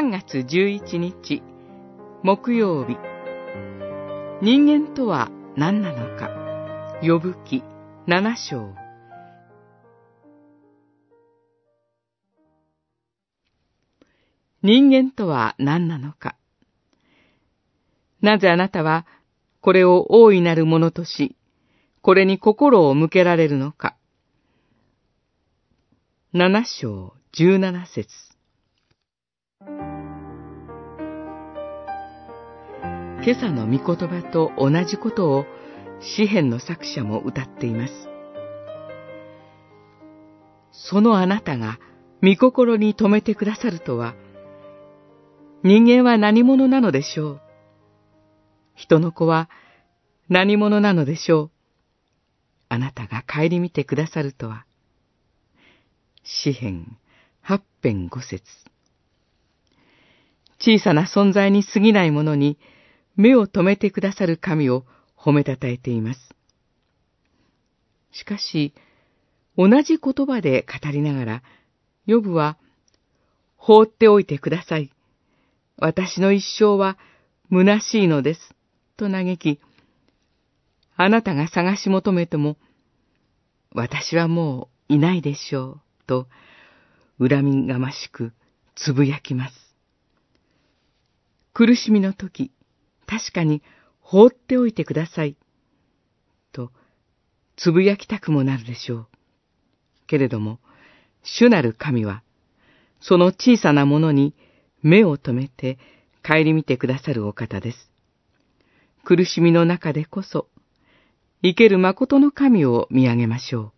3月11日、木曜日。人間とは何なのか。呼ぶ記7章。人間とは何なのか。なぜあなたはこれを大いなるものとし、これに心を向けられるのか。七章十七節今朝の御言葉と同じことを詩篇の作者も歌っています。そのあなたが御心に留めてくださるとは、人間は何者なのでしょう？人の子は何者なのでしょう？あなたが帰り見てくださるとは。詩編八編五節小さな存在に過ぎないものに目を留めてくださる神を褒めたたえています。しかし、同じ言葉で語りながら、ヨブは、放っておいてください。私の一生は虚しいのです。と嘆き、あなたが探し求めても、私はもういないでしょう。と、恨みがましくつぶやきます。苦しみの時、確かに放っておいてください。と、つぶやきたくもなるでしょう。けれども、主なる神は、その小さなものに目を留めて帰り見てくださるお方です。苦しみの中でこそ、生ける誠の神を見上げましょう。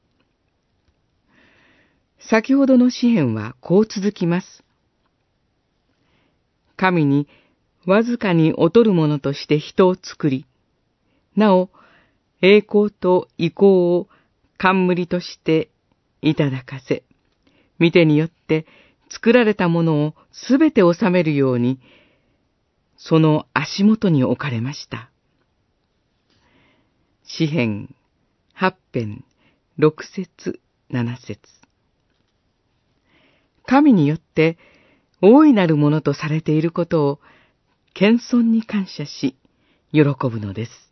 先ほどの詩篇はこう続きます。神にわずかに劣る者として人を作り、なお、栄光と意向を冠としていただかせ、見てによって作られたものをすべて収めるように、その足元に置かれました。詩編八編六節七節神によって大いなるものとされていることを謙遜に感謝し、喜ぶのです。